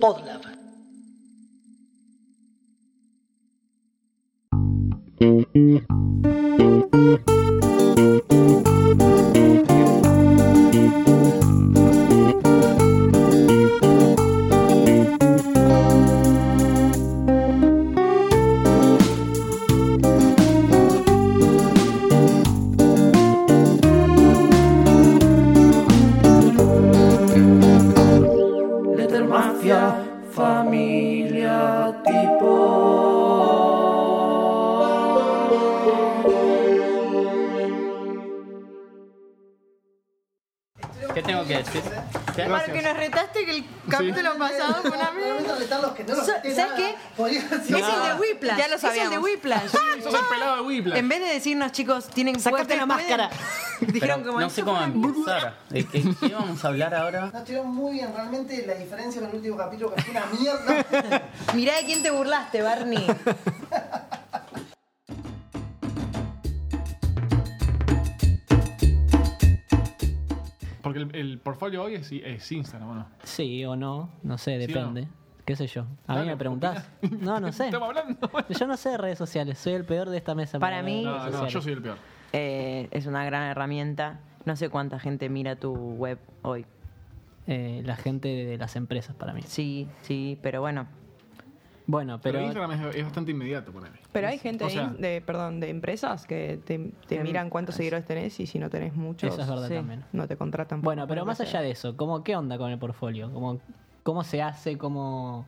Podlab. Chicos, tienen Sacate la máscara. Dijeron como no sé "Esto cómo empezar. ¿De qué, qué vamos a hablar ahora? No, estuvieron muy bien, realmente la diferencia con el último capítulo que fue una mierda. Mirá de quién te burlaste, Barney. Porque el, el portfolio hoy es, es Instagram, ¿o no? Sí o no, no sé, o no? ¿Qué sé yo? A mí Dale, me preguntás. No, no sé. Estamos hablando. Yo no sé de redes sociales, soy el peor de esta mesa. Para mí- redes No, no, sociales. yo soy el peor. Eh, es una gran herramienta. No sé cuánta gente mira tu web hoy. Eh, la gente de las empresas para mí. Sí, sí, pero bueno. Bueno, Pero, pero Instagram es, es bastante inmediato, ponele. Pero hay gente O sea- de, de- perdón, de empresas que te, te Em, miran cuántos seguidores tenés y si no tenés muchos, eso es verdad sí. también. no te contratan. por- Bueno, pero más allá sea. de eso, ¿cómo, ¿qué onda con el portfolio? ¿Cómo, ¿Cómo se hace? ¿Cómo,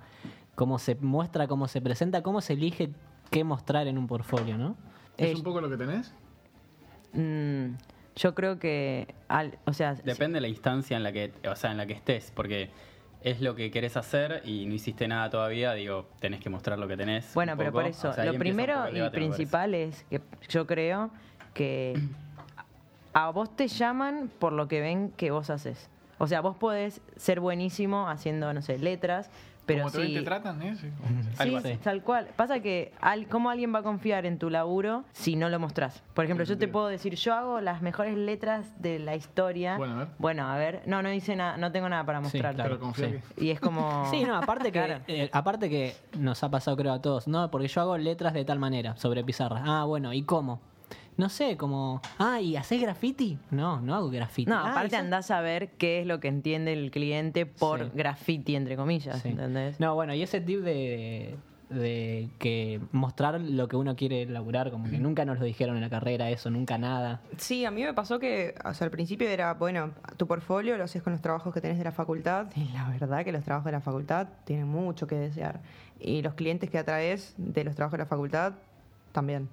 ¿Cómo se muestra? ¿Cómo se presenta? ¿Cómo se elige qué mostrar en un portfolio, no? ¿Es Eh, un poco lo que tenés? mm, yo creo que, al, o sea, Depende de la instancia en la que, o sea, en la que estés, porque es lo que querés hacer y no hiciste nada todavía, digo, tenés que mostrar lo que tenés. Bueno, pero poco. por eso, O sea, ahí lo primero y principal es que yo creo que a vos te llaman por lo que ven que vos haces. O sea, vos podés ser buenísimo haciendo, no sé, letras, pero Como te ven, si... te tratan, ¿eh? Sí. Tal cual. Pasa que, al, ¿cómo alguien va a confiar en tu laburo si no lo mostrás? Por ejemplo, yo te puedo decir, yo hago las mejores letras de la historia. Bueno, a ver. Bueno, a ver. No, no hice nada, no tengo nada para Sí. Pero que... Y es como... Sí, no, aparte que, Claro. eh, aparte que nos ha pasado creo a todos, no, porque yo hago letras de tal manera, sobre pizarra. Ah, bueno, ¿y cómo? No sé, como, ah, ¿y haces graffiti? No, no hago graffiti. No, Ah, aparte ¿y andás a ver qué es lo que entiende el cliente por Sí. graffiti, entre comillas, Sí. ¿entendés? No, bueno, y ese tip de, de que mostrar lo que uno quiere laburar, como que nunca nos lo dijeron en la carrera, eso, nunca nada. Sí, a mí me pasó que, o sea, al principio era, bueno, tu portfolio lo haces con los trabajos que tenés de la facultad y la verdad que los trabajos de la facultad tienen mucho que desear. Y los clientes que atraes de los trabajos de la facultad también.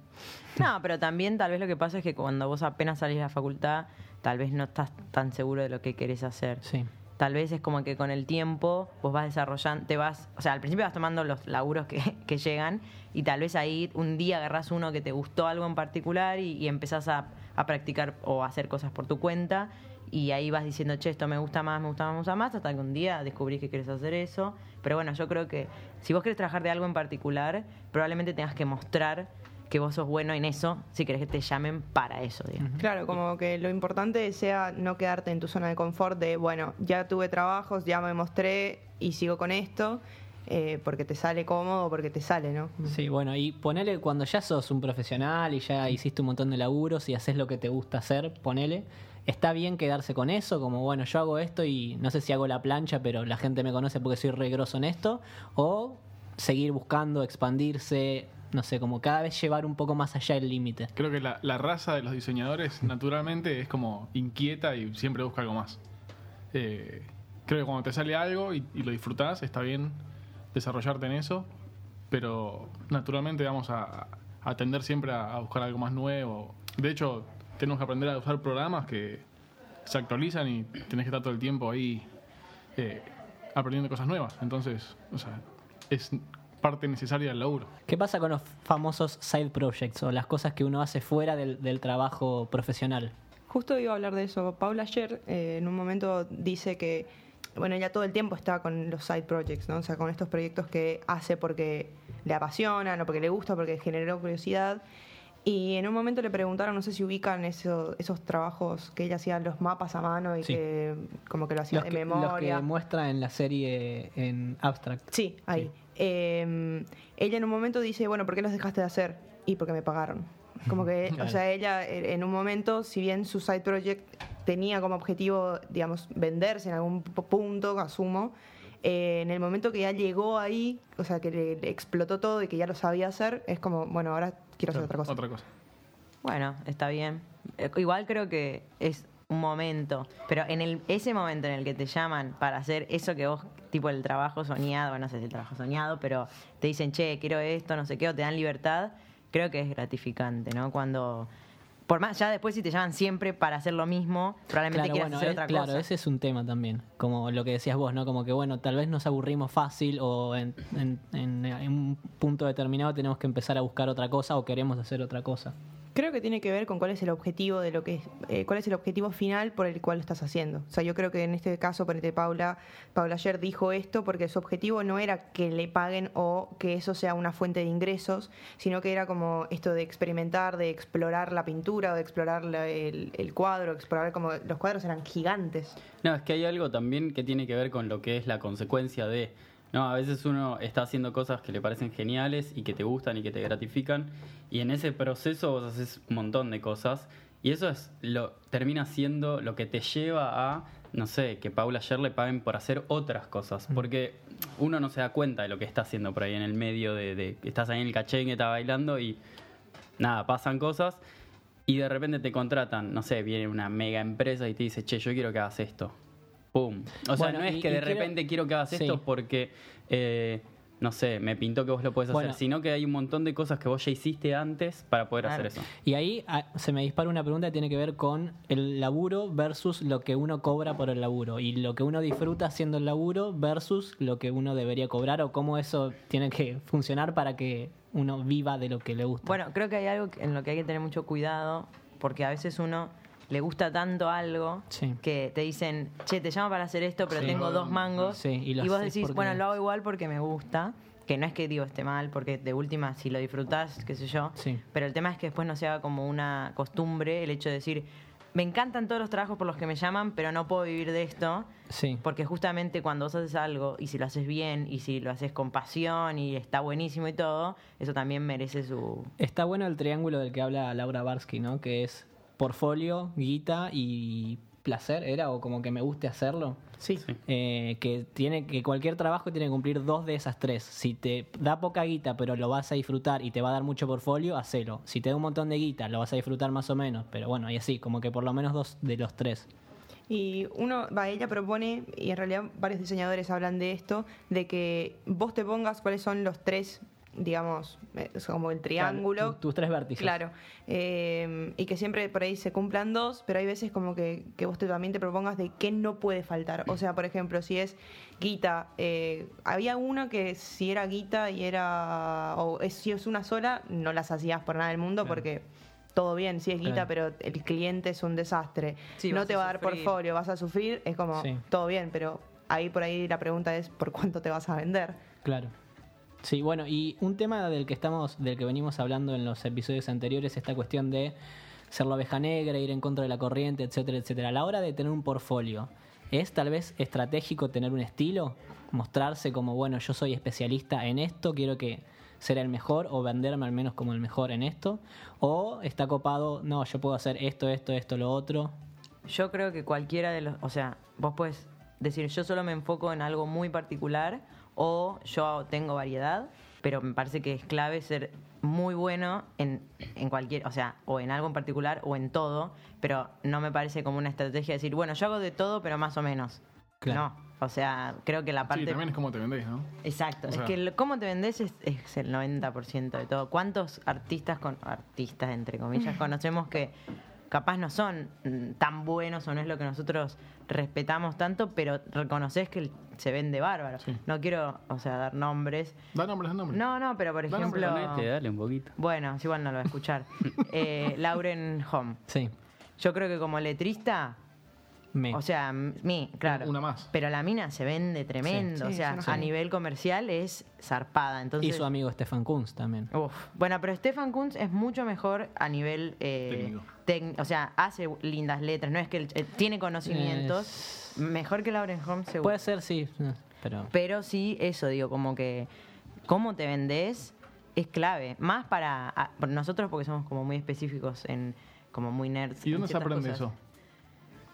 No, pero también tal vez lo que pasa es que cuando vos apenas salís de la facultad, tal vez no estás tan seguro de lo que querés hacer. Sí. Tal vez es como que con el tiempo vos vas desarrollando, te vas, o sea, al principio vas tomando los laburos que, que llegan y tal vez ahí un día agarrás uno que te gustó algo en particular y, y empezás a, a practicar o a hacer cosas por tu cuenta y ahí vas diciendo, che, esto me gusta más, me gusta más, me gusta más, hasta que un día descubrís que quieres hacer eso. Pero bueno, yo creo que si vos querés trabajar de algo en particular, probablemente tengas que mostrar que vos sos bueno en eso si querés que te llamen para eso, digamos. Claro, como que lo importante sea no quedarte en tu zona de confort de, bueno, ya tuve trabajos, ya me mostré y sigo con esto, eh, porque te sale cómodo, porque te sale, ¿no? Sí, bueno, y ponele cuando ya sos un profesional y ya hiciste un montón de laburos y haces lo que te gusta hacer, ponele. Está bien quedarse con eso, como bueno, yo hago esto y no sé si hago la plancha, pero la gente me conoce porque soy re grosso en esto. O seguir buscando, expandirse, no sé, como cada vez llevar un poco más allá el límite. Creo que la, raza de los diseñadores naturalmente es como inquieta y siempre busca algo más. Eh, creo que cuando te sale algo y, lo disfrutás, está bien desarrollarte en eso, pero naturalmente vamos a, a tender siempre a, a buscar algo más nuevo. De hecho, tenemos que aprender a usar programas que se actualizan y tenés que estar todo el tiempo ahí eh, aprendiendo cosas nuevas. Entonces, o sea, es parte necesaria del laburo. ¿Qué pasa con los famosos side projects o las cosas que uno hace fuera del, del trabajo profesional? Justo iba a hablar de eso. Paula ayer eh, en un momento dice que, bueno, ella todo el tiempo está con los side projects, ¿no? O sea, con estos proyectos que hace porque le apasionan o porque le gusta, porque generó curiosidad. Y en un momento le preguntaron, no sé si ubican eso- esos trabajos que ella hacía los mapas a mano y Sí. que como que lo hacía Los de que, los memoria. que muestra en la serie en Abstract. Sí, ahí. Eh, ella en un momento dice, bueno, ¿por qué los dejaste de hacer? Y porque me pagaron. Como que, o sea, ella eh, en un momento, si bien su side project tenía como objetivo, digamos, venderse en algún punto, asumo, eh, en el momento que ya llegó ahí, o sea, que le, le explotó todo y que ya lo sabía hacer, es como, bueno, ahora quiero hacer otra cosa. Otra cosa. Bueno, está bien. Eh, Igual creo que es un momento, pero en el, ese momento en el que te llaman para hacer eso que vos, tipo el trabajo soñado, no sé si el trabajo soñado, pero te dicen, che, quiero esto, no sé qué, o te dan libertad, creo que es gratificante, ¿no? Cuando, por más, ya después si te llaman siempre para hacer lo mismo, probablemente Claro, quieras bueno, hacer es- otra claro, cosa. ese es un tema también. Como lo que decías vos, ¿no? Como que, bueno, tal vez nos aburrimos fácil o en, en- en- en un punto determinado tenemos que empezar a buscar otra cosa o queremos hacer otra cosa. Creo que tiene que ver con cuál es el objetivo de lo que eh, cuál es el objetivo final por el cual lo estás haciendo. O sea, yo creo que en este caso, ponete Paula, Paula ayer dijo esto porque su objetivo no era que le paguen o que eso sea una fuente de ingresos, sino que era como esto de experimentar, de explorar la pintura, o de explorar el, el cuadro, explorar como los cuadros eran gigantes. No, es que hay algo también que tiene que ver con lo que es la consecuencia de. No, a veces uno está haciendo cosas que le parecen geniales y que te gustan y que te gratifican. Y en ese proceso vos haces un montón de cosas. Y eso es lo termina siendo lo que te lleva a, no sé, que Paula ayer le paguen por hacer otras cosas. Porque uno no se da cuenta de lo que está haciendo por ahí en el medio de, estás ahí en el cachengue, está bailando y nada, pasan cosas. Y de repente te contratan, no sé, viene una mega empresa y te dice, che, yo quiero que hagas esto. ¡Pum! O sea, Bueno, no es y- que y de repente quiero que hagas Sí. esto porque, eh, no sé, me pintó que vos lo puedes Bueno. hacer, sino que hay un montón de cosas que vos ya hiciste antes para poder Claro. hacer eso. Y ahí ah, se me dispara una pregunta que tiene que ver con el laburo versus lo que uno cobra por el laburo y lo que uno disfruta haciendo el laburo versus lo que uno debería cobrar o cómo eso tiene que funcionar para que uno viva de lo que le gusta. Bueno, creo que hay algo en lo que hay que tener mucho cuidado, porque a veces uno le gusta tanto algo Sí. que te dicen, che, te llamo para hacer esto, pero Sí. tengo dos mangos. Sí, y vos decís, bueno, lo hago igual porque me gusta. Que no es que digo esté mal, porque de última, si lo disfrutás, qué sé yo. Sí. Pero el tema es que después no se haga como una costumbre el hecho de decir, me encantan todos los trabajos por los que me llaman, pero no puedo vivir de esto. Sí. Porque justamente cuando vos haces algo y si lo haces bien y si lo haces con pasión y está buenísimo y todo, eso también merece su, Está bueno el triángulo del que habla Laura Barsky, ¿no? Que es portfolio, guita y placer, ¿era? O como que me guste hacerlo. Sí. Eh, que tiene que cualquier trabajo tiene que cumplir dos de esas tres. Si te da poca guita, pero lo vas a disfrutar y te va a dar mucho portfolio, hacelo. Si te da un montón de guita, lo vas a disfrutar más o menos, pero bueno, y así, como que por lo menos dos de los tres. Y uno, va, ella propone, y en realidad varios diseñadores hablan de esto, de que vos te pongas cuáles son los tres, digamos, eh, es como el triángulo. Claro, tus tres vértices. Claro, eh, y que siempre por ahí se cumplan dos, pero hay veces como que, que vos te, también te propongas de qué no puede faltar. O sea, por ejemplo, si es guita, eh, había uno que si era guita y era, o es, si es una sola, no las hacías por nada del mundo porque todo bien, si es guita, Claro. pero el cliente es un desastre. Sí, no te a va a dar sufrir. portfolio, vas a sufrir, es como Sí. todo bien, pero ahí por ahí la pregunta es por cuánto te vas a vender. Claro. Sí, bueno, y un tema del que estamos, del que venimos hablando en los episodios anteriores, esta cuestión de ser la oveja negra, ir en contra de la corriente, etcétera, etcétera. A la hora de tener un portfolio, ¿es tal vez estratégico tener un estilo? Mostrarse como, bueno, yo soy especialista en esto, quiero que ser el mejor o venderme al menos como el mejor en esto. O está copado, no, yo puedo hacer esto, esto, esto, lo otro. Yo creo que cualquiera de los, o sea, vos puedes decir, yo solo me enfoco en algo muy particular o yo tengo variedad, pero me parece que es clave ser muy bueno en, en cualquier, o sea, o en algo en particular o en todo, pero no me parece como una estrategia decir, bueno, yo hago de todo, pero más o menos. Claro. No, o sea, creo que la parte... Sí, también es como te vendés, ¿no? Exacto, O es sea- que el- cómo te vendés es, es el 90% de todo. ¿Cuántos artistas, con artistas entre comillas, conocemos que capaz no son mm, tan buenos o no es lo que nosotros respetamos tanto, pero reconoces que se vende bárbaro? Sí. No quiero, o sea, dar nombres. Da nombres, da nombres. No, no, pero por ejemplo... Ponete, dale un poquito. Bueno, si igual no lo va a escuchar. Eh, Lauren Home. Sí. Yo creo que como letrista Me. O sea, mi, claro. Una más. Pero la mina se vende tremendo. Sí, o sea, a nivel comercial es zarpada. Entonces, y su amigo Stefan Kunz también. Uf. Bueno, pero Stefan Kunz es mucho mejor a nivel eh, Técnico. O sea, hace lindas letras, no es que eh, tiene conocimientos, mejor que Lauren Holmes seguro. Puede ser, sí, pero... Pero sí, eso digo, como que cómo te vendés es clave. Más para a- nosotros porque somos como muy específicos en como muy nerds. ¿Y dónde se aprende cosas. eso?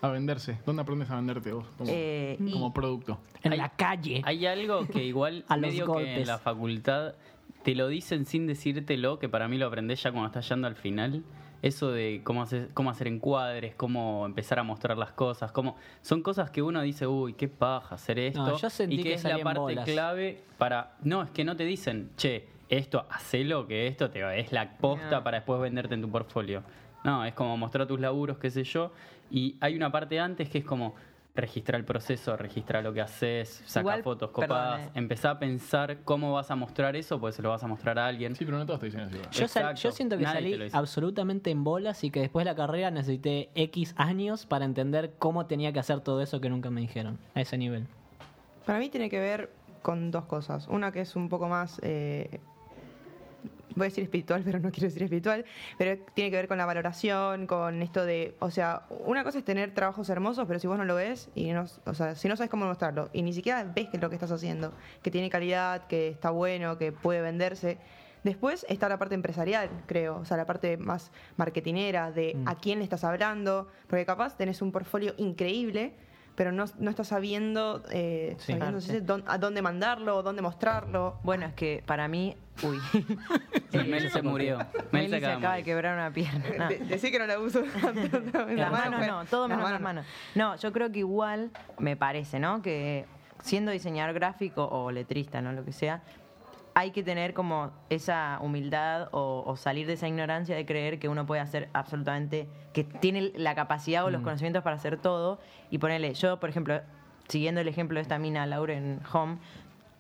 A venderse. ¿Dónde aprendes a venderte vos? Como, Eh, y- como producto. En Hay- la calle. Hay algo que igual A los medio que golpes. en la facultad te lo dicen sin decírtelo, que para mí lo aprendés ya cuando estás yendo al final. Eso de cómo hacer, cómo hacer encuadres, cómo empezar a mostrar las cosas, cómo son cosas que uno dice, uy, qué paja hacer esto. No, yo sentí y que, que es la parte bolas. clave para. No, es que no te dicen, che, esto, hacelo, que esto te va- es la posta No. para después venderte en tu portfolio. No, es como mostrar tus laburos, qué sé yo. Y hay una parte antes que es como registrar el proceso, registrar lo que haces, sacar Igual, fotos perdón, copadas, eh. empezar a pensar cómo vas a mostrar eso, pues se lo vas a mostrar a alguien. Sí, pero no todos te dicen así. Yo, sal- yo siento que Nadie salí absolutamente en bolas y que después de la carrera necesité X años para entender cómo tenía que hacer todo eso que nunca me dijeron, a ese nivel. Para mí tiene que ver con dos cosas. Una que es un poco más, eh, voy a decir espiritual, pero no quiero decir espiritual, pero tiene que ver con la valoración, con esto de, o sea, una cosa es tener trabajos hermosos, pero si vos no lo ves, y no, o sea, si no sabes cómo mostrarlo, y ni siquiera ves que lo que estás haciendo, que tiene calidad, que está bueno, que puede venderse. Después está la parte empresarial, creo, o sea, la parte más marketinera, de a quién le estás hablando, porque capaz tenés un portfolio increíble, pero no, no estás sabiendo, eh, Sí. sabiendo, a dónde mandarlo, dónde mostrarlo. Bueno, es que para mí, uy, Mel se murió. Mel se acaba de quebrar una pierna. No. De- decí que no la uso. La manos no, todo menos las no. manos. No, yo creo que igual me parece, ¿no? Que siendo diseñador gráfico o letrista, ¿no? Lo que sea, hay que tener como esa humildad o, o salir de esa ignorancia de creer que uno puede hacer absolutamente, que tiene la capacidad o los conocimientos para hacer todo y ponerle, yo por ejemplo, siguiendo el ejemplo de esta mina Lauren Home,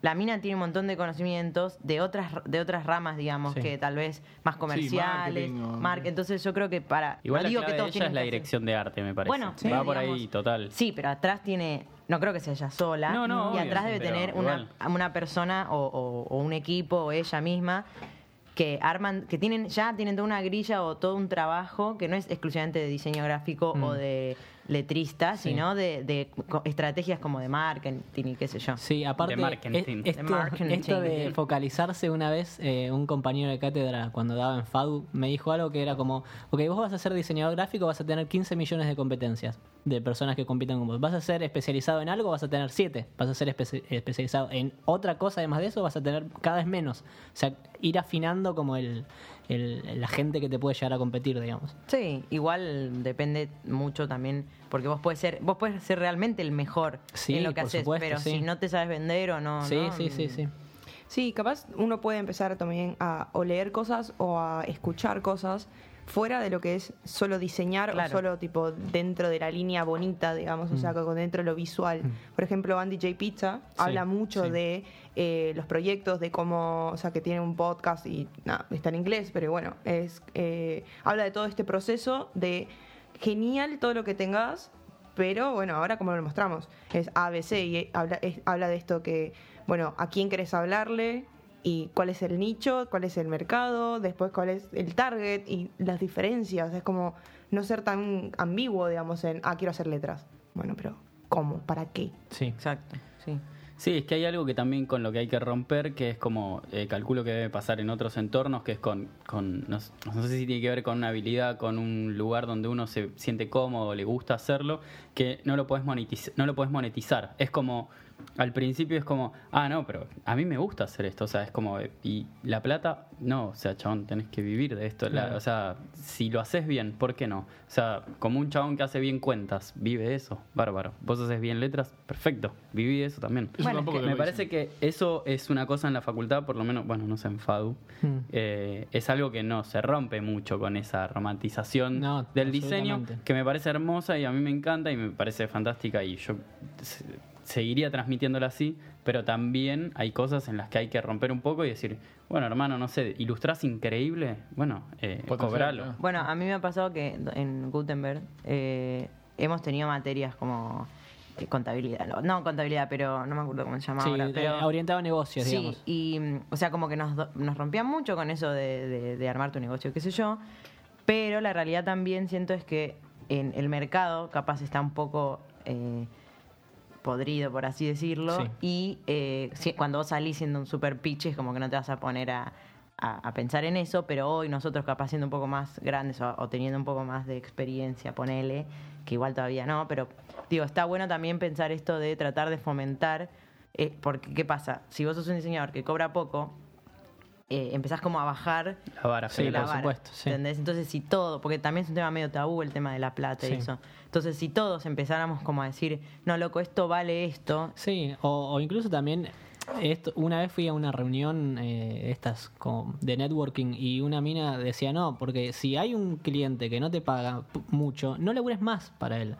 la mina tiene un montón de conocimientos de otras de otras ramas, digamos, Sí. que tal vez más comerciales, marketing o- mar- entonces yo creo que para Igual no digo la que de ella es la hacer- dirección de arte, me parece. Bueno, sí, Va por ahí total. Sí, pero atrás tiene, no creo que sea ella sola. No, no, y obvio, atrás debe tener una, una persona o, o- o un equipo o ella misma que arman, que tienen, ya tienen toda una grilla o todo un trabajo que no es exclusivamente de diseño gráfico o de letrista, Sí. sino de, de co- estrategias como de marketing y qué sé yo. Sí, aparte, De marketing. es- esto, De marketing. esto de focalizarse una vez, eh, un compañero de cátedra cuando daba en FADU me dijo algo que era como, ok, vos vas a ser diseñador gráfico, vas a tener 15 millones de competencias de personas que compitan con vos. Vas a ser especializado en algo, vas a tener 7. Vas a ser espe- especializado en otra cosa además de eso, vas a tener cada vez menos. O sea, ir afinando como el, el- la gente que te puede llegar a competir, digamos. Sí, igual depende mucho también, porque vos puedes ser, vos puedes ser realmente el mejor Sí, en lo que haces, supuesto, pero sí. si no te sabes vender o no, sí, ¿no? sí, sí, sí. Sí, capaz uno puede empezar también a o leer cosas o a escuchar cosas fuera de lo que es solo diseñar Claro. o solo tipo dentro de la línea bonita, digamos, o sea, con dentro de lo visual. Por ejemplo, Andy J. Pizza habla mucho sí. de eh, los proyectos, de cómo, o sea, que tiene un podcast y nada, está en inglés, pero bueno, es eh, habla de todo este proceso de genial todo lo que tengas, pero bueno, ahora como lo mostramos, es ABC y habla, es- habla de esto que, bueno, a quién querés hablarle y cuál es el nicho, cuál es el mercado, después cuál es el target y las diferencias. Es como no ser tan ambiguo, digamos, en, ah, quiero hacer letras. Bueno, pero ¿cómo? ¿Para qué? Sí. Exacto, sí. Sí, es que hay algo que también con lo que hay que romper, que es como, eh, calculo que debe pasar en otros entornos, que es con, con no, sé si tiene que ver con una habilidad, con un lugar donde uno se siente cómodo, le gusta hacerlo, que no lo puedes monetizar, no lo puedes monetizar. Es como, al principio es como, ah, no, pero a mí me gusta hacer esto, o sea, es como, y la plata, no, o sea, chabón, tenés que vivir de esto. La- o sea, si lo haces bien, ¿por qué no? O sea, como un chabón que hace bien cuentas, vive eso, bárbaro. Vos haces bien letras, perfecto, viví eso también. Eso Bueno, es Me parece que eso es una cosa en la facultad, por lo menos, bueno, no sé, en FADU, Mm. eh, es algo que no se rompe mucho con esa romantización No, del diseño, que me parece hermosa y a mí me encanta y me parece fantástica y yo se- seguiría transmitiéndola así, pero también hay cosas en las que hay que romper un poco y decir, bueno, hermano, no sé, ilustrás increíble, bueno, eh, cobralo. Bueno, a mí me ha pasado que en Gutenberg eh, hemos tenido materias como eh, contabilidad. No, no contabilidad, pero no me acuerdo cómo se llama Sí, ahora. eh, Pero, orientado a negocios, Sí, digamos. y o sea, como que nos, nos rompían mucho con eso de, de- de armar tu negocio, qué sé yo. Pero la realidad también siento es que en el mercado capaz está un poco eh, podrido, por así decirlo. Sí. Y eh, si- cuando vos salís siendo un super pitch es como que no te vas a poner a, a- a pensar en eso, pero hoy nosotros capaz siendo un poco más grandes o, o teniendo un poco más de experiencia, ponele, que igual todavía no, pero digo, está bueno también pensar esto de tratar de fomentar, eh, porque ¿qué pasa? Si vos sos un diseñador que cobra poco, eh, empezás como a bajar La vara, Sí, la por vara, supuesto, sí. ¿entendés? Entonces, si todo, porque también es un tema medio tabú el tema de la plata y eso. Entonces, si todos empezáramos como a decir, no, loco, esto vale esto, Sí, o, o incluso también, esto, una vez fui a una reunión eh, estas como de networking y una mina decía, no, porque si hay un cliente que no te paga mucho, no labures más para él.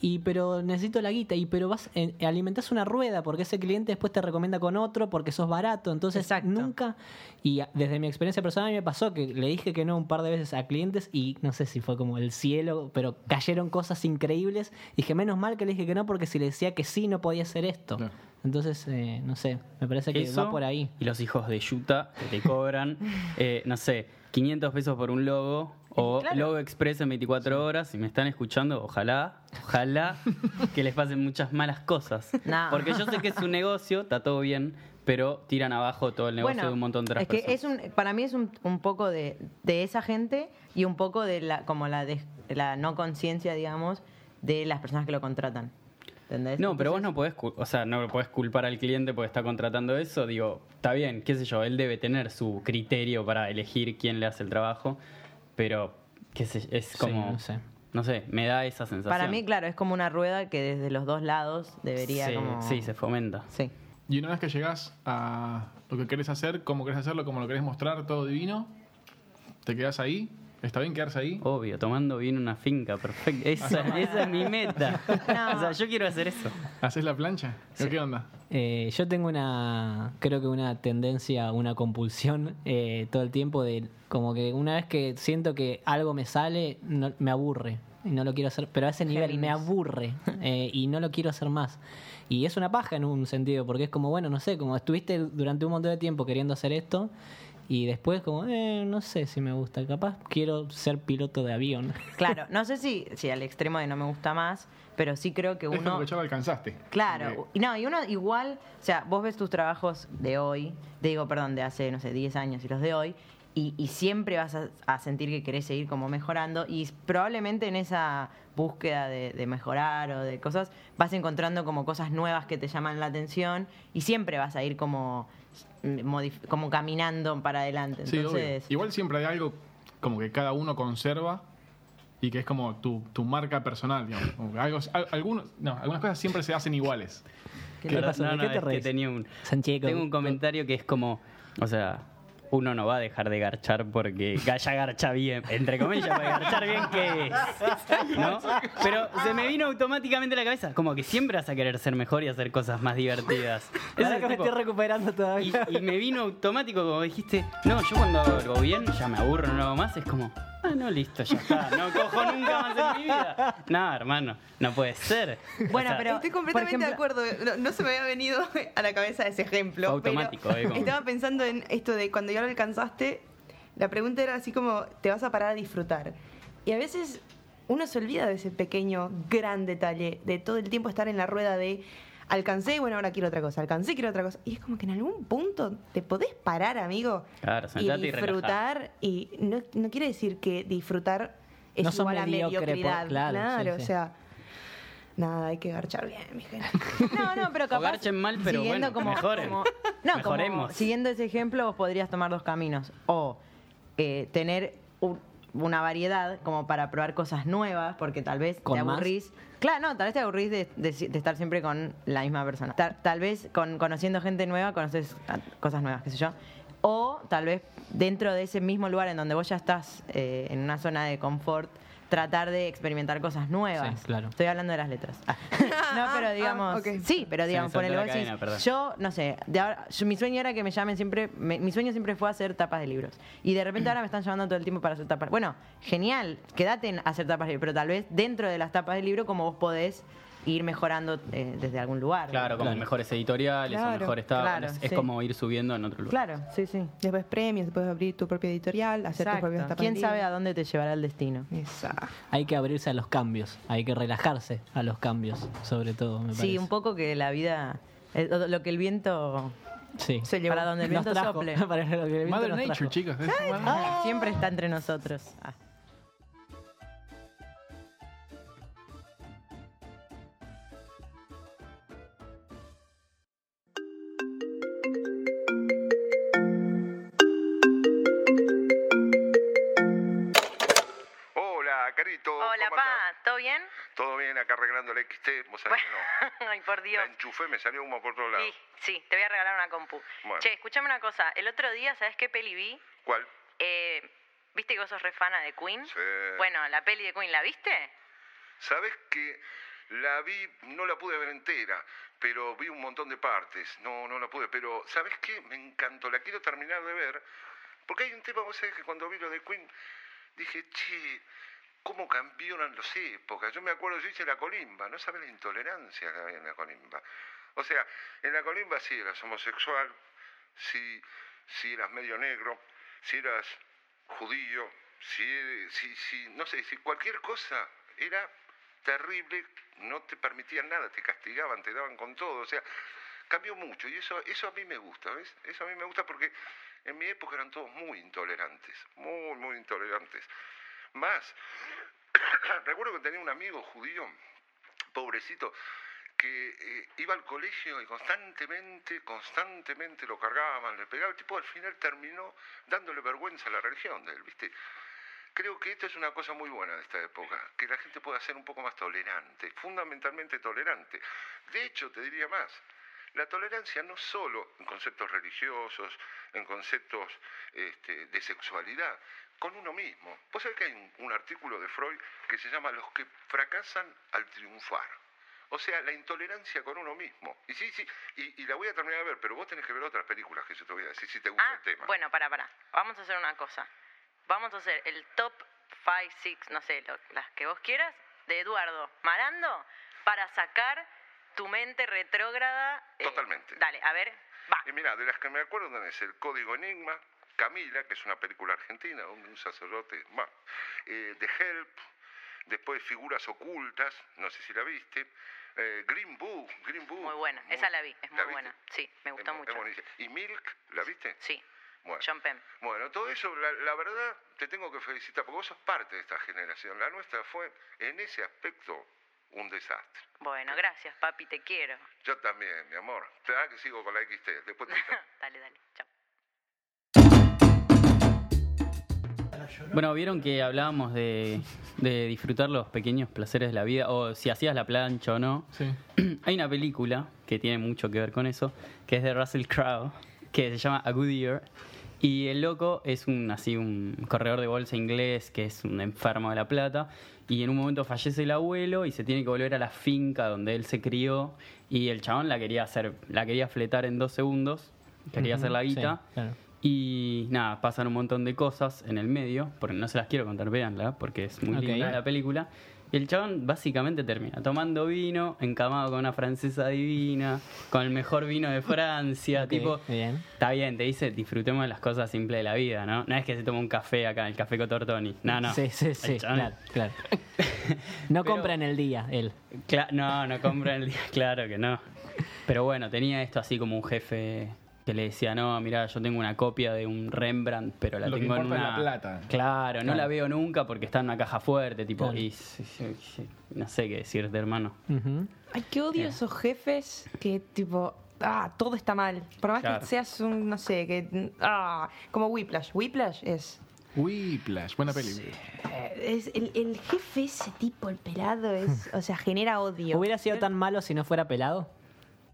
Y pero necesito la guita, y pero vas eh, alimentás una rueda porque ese cliente después te recomienda con otro porque sos barato, entonces Exacto. nunca y desde mi experiencia personal a mí me pasó que le dije que no un par de veces a clientes y no sé si fue como el cielo, pero cayeron cosas increíbles. Dije, menos mal que le dije que no porque si le decía que sí no podía hacer esto. Entonces, eh, no sé, me parece que Eso va por ahí. Y los hijos de Yuta que te cobran, eh, no sé, 500 pesos por un logo o Claro. logo express en 24 horas. Si me están escuchando, ojalá, ojalá que les pasen muchas malas cosas. No. Porque yo sé que es un negocio, está todo bien, pero tiran abajo todo el negocio de un montón de otras es que personas. es un, para mí es un, un poco de, de esa gente y un poco de la como la de, la no conciencia, digamos, de las personas que lo contratan. ¿Entendés? No, pero vos no podés, o sea, no podés culpar al cliente porque está contratando eso. Digo, está bien, qué sé yo, él debe tener su criterio para elegir quién le hace el trabajo, pero qué sé, es Sí, como, no sé. no sé, me da esa sensación. Para mí, claro, es como una rueda que desde los dos lados debería sí, como... sí, se fomenta. Sí. Y una vez que llegás a lo que querés hacer, cómo querés hacerlo, cómo lo querés mostrar, todo divino, te quedás ahí. ¿Está bien quedarse ahí? Obvio, tomando bien una finca, perfecto. Esa, esa es mi meta. No. O sea, yo quiero hacer eso. ¿Haces la plancha? ¿O ¿Qué onda? Eh, yo tengo una, creo que una tendencia, una compulsión eh, todo el tiempo de como que una vez que siento que algo me sale, no- me aburre y no lo quiero hacer, pero a ese nivel me Géminis. aburre eh, y no lo quiero hacer más. Y es una paja en un sentido, porque es como, bueno, no sé, como estuviste durante un montón de tiempo queriendo hacer esto y después como, eh, no sé si me gusta, capaz quiero ser piloto de avión. Claro, no sé si, si al extremo de no me gusta más, pero sí creo que Es uno... ya lo alcanzaste. Claro, y no, y uno igual, o sea, vos ves tus trabajos de hoy, digo, perdón, de hace, no sé, 10 años y los de hoy, y, y siempre vas a, a sentir que querés seguir como mejorando, y probablemente en esa búsqueda de, de mejorar o de cosas, vas encontrando como cosas nuevas que te llaman la atención, y siempre vas a ir como, mm, modif- como caminando para adelante. Sí. Entonces, Igual siempre hay algo como que cada uno conserva y que es como tu, tu marca personal, digamos. Algo, algunos, no, algunas cosas siempre se hacen iguales. ¿Qué qué te es que tenía un, Sanchico. tengo un comentario que es como, o sea, uno no va a dejar de garchar porque ya garcha bien, entre comillas, para garchar bien que es, ¿no? Pero se me vino automáticamente a la cabeza, como que siempre vas a querer ser mejor y hacer cosas más divertidas. Pará Ese que me estoy recuperando todavía. y me vino automático, como dijiste, no, yo cuando hago algo bien, ya me aburro, no lo hago más, es como, ah, no, listo, ya está, no cojo nunca más en mi vida. No, hermano, no puede ser. O Bueno, sea, pero- Estoy por completamente de acuerdo. No, no se me había venido a la cabeza ese ejemplo. Automático, pero eh, como- Estaba pensando en esto de cuando ya lo alcanzaste, la pregunta era así como, te vas a parar a disfrutar. Y a veces uno se olvida de ese pequeño, gran detalle, de todo el tiempo estar en la rueda de alcancé, bueno, ahora quiero otra cosa, alcancé, quiero otra cosa. Y es como que en algún punto te podés parar, amigo, Claro, y disfrutar. Y, no, no quiere decir que disfrutar es No igual a mediocre por- mediocridad. claro, sí, o sí. sea... Nada, hay que garchar bien, mi gente. No, no, pero capaz. garchen mal, pero siguiendo bueno, mejoren. como- no, como Mejoremos. siguiendo ese ejemplo, vos podrías tomar dos caminos. O eh, tener un- una variedad como para probar cosas nuevas, porque tal vez ¿Con te más? aburrís. Claro, no, tal vez te aburrís de, de- de estar siempre con la misma persona. Tal, tal vez con, conociendo gente nueva, conoces cosas nuevas, qué sé yo. O tal vez dentro de ese mismo lugar en donde vos ya estás eh, en una zona de confort, tratar de experimentar cosas nuevas. Sí, claro. Estoy hablando de las letras. Ah. no, pero Ah, digamos. Sí, pero digamos, decís, cadena, perdón. yo, no sé, de ahora, yo- mi sueño era que me llamen siempre, me- mi sueño siempre fue hacer tapas de libros. Y de repente ahora me están llamando todo el tiempo para hacer tapas. Bueno, genial, quédate en hacer tapas de libros, pero tal vez dentro de las tapas de libro, como vos podés ir mejorando eh, desde algún lugar. Claro, como Claro. mejores editoriales o Claro, mejores tablas. claro, es sí. como ir subiendo en otro lugar. Claro, sí, sí. Después premios, después abrir tu propia editorial, hacer Exacto. tapas ¿Quién de sabe a dónde te llevará el destino? Exacto. Hay que abrirse a los cambios, hay que relajarse a los cambios, sobre todo, me Sí, parece. un poco que la vida, eh, lo que el viento Sí. Se llevó. para donde el viento trajo, sople, para lo que el viento Mother nos Nature, chicos. siempre está entre nosotros. Ah. Hola, Carito. Hola, ¿cómo pa? ¿todo bien? Todo bien, acá arreglando el XT. Vos sabés que no. Ay, por La Dios. enchufé, me salió humo por otro lado. Sí, sí, te voy a regalar una compu. Bueno. Che, escúchame una cosa. El otro día, ¿sabes qué peli vi? ¿Cuál? Eh, ¿Viste que vos sos refana de Queen? Sí. Bueno, la peli de Queen, ¿la viste? ¿Sabés que la vi, no la pude ver entera, pero vi un montón de partes. No, no la pude, pero ¿sabés qué? Me encantó, la quiero terminar de ver. Porque hay un tema, vos sabés que cuando vi lo de Queen, dije, che, cómo cambiaron las épocas. Yo me acuerdo, yo hice la colimba, no sabés la intolerancia que había en la colimba. O sea, en la colimba sí eras homosexual, si, si eras medio negro, si eras judío, si, si, si, no sé, si cualquier cosa era terrible, no te permitían nada, te castigaban, te daban con todo, o sea, cambió mucho y eso, eso a mí me gusta, ¿ves? Eso a mí me gusta porque en mi época eran todos muy intolerantes, muy, muy intolerantes. Más, recuerdo que tenía un amigo judío, pobrecito, que eh, iba al colegio y constantemente, constantemente lo cargaban, le pegaban, el tipo al final terminó dándole vergüenza a la religión de él, ¿viste? Creo que esto es una cosa muy buena de esta época, que la gente pueda ser un poco más tolerante, fundamentalmente tolerante. De hecho, te diría más, la tolerancia no solo en conceptos religiosos, en conceptos este, de sexualidad, con uno mismo. Vos sabés que hay un, un artículo de Freud que se llama Los que fracasan al triunfar. O sea, la intolerancia con uno mismo. Y sí, sí, y, y la voy a terminar de ver, pero vos tenés que ver otras películas que yo te voy a decir si te gusta Ah, el tema. bueno, para, para. Vamos a hacer una cosa. Vamos a hacer el top 5, 6, no sé, lo- las que vos quieras, de Eduardo Marando para sacar tu mente retrógrada. eh, Totalmente. Dale, a ver, va. Y mira, de las que me acuerdo tenés El Código Enigma, Camila, que es una película argentina, donde un sacerdote, eh, The Help, después Figuras Ocultas, no sé si la viste, eh, Green Book, Green Book. Muy buena, esa la vi, es muy viste? buena. Sí, me gustó Es mu- es mucho. ¿Y Milk, la viste? Sí, Bueno. John Penn. Bueno, todo eso, la, la verdad, te tengo que felicitar, porque vos sos parte de esta generación. La nuestra fue, en ese aspecto, un desastre. Bueno, gracias, papi, te quiero. Yo también, mi amor. Te da que sigo con la XT, después te... dale, dale, chao. Bueno, vieron que hablábamos de, de disfrutar los pequeños placeres de la vida, o si hacías la plancha o no. Sí. Hay una película que tiene mucho que ver con eso, que es de Russell Crowe, que se llama A Good Year. Y el loco es un así un corredor de bolsa inglés que es un enfermo de la plata y en un momento fallece el abuelo y se tiene que volver a la finca donde él se crió y el chabón la quería hacer la quería fletar en dos segundos quería hacer la Sí, guita claro. Y nada, pasan un montón de cosas en el medio, porque no se las quiero contar, véanla, porque es muy linda la película. Y el chabón básicamente termina tomando vino, encamado con una francesa divina, con el mejor vino de Francia, Ok, tipo... bien. Está bien, te dice, disfrutemos de las cosas simples de la vida, ¿no? No es que se toma un café acá, el café Cotortoni. No, no. Sí, sí, sí, chabón- claro, claro. No Pero- compra en el día, él. No, no compra en el día, claro que no. Pero bueno, tenía esto así como un jefe que le decía, no, mira, yo tengo una copia de un Rembrandt, pero la Lo que tengo en una... la plata. Claro, no Claro. la veo nunca porque está en una caja fuerte, tipo, Claro. y, sí, sí, sí, no sé qué decirte, hermano. Ay, qué odio esos jefes que, tipo, ah, todo está mal. Por más Claro. que seas un, no sé, que, ah, como Whiplash. Whiplash es, Whiplash, buena peli. eh, es el, el jefe, ese tipo, el pelado, es, o sea, genera odio. ¿Hubiera sido tan malo si no fuera pelado?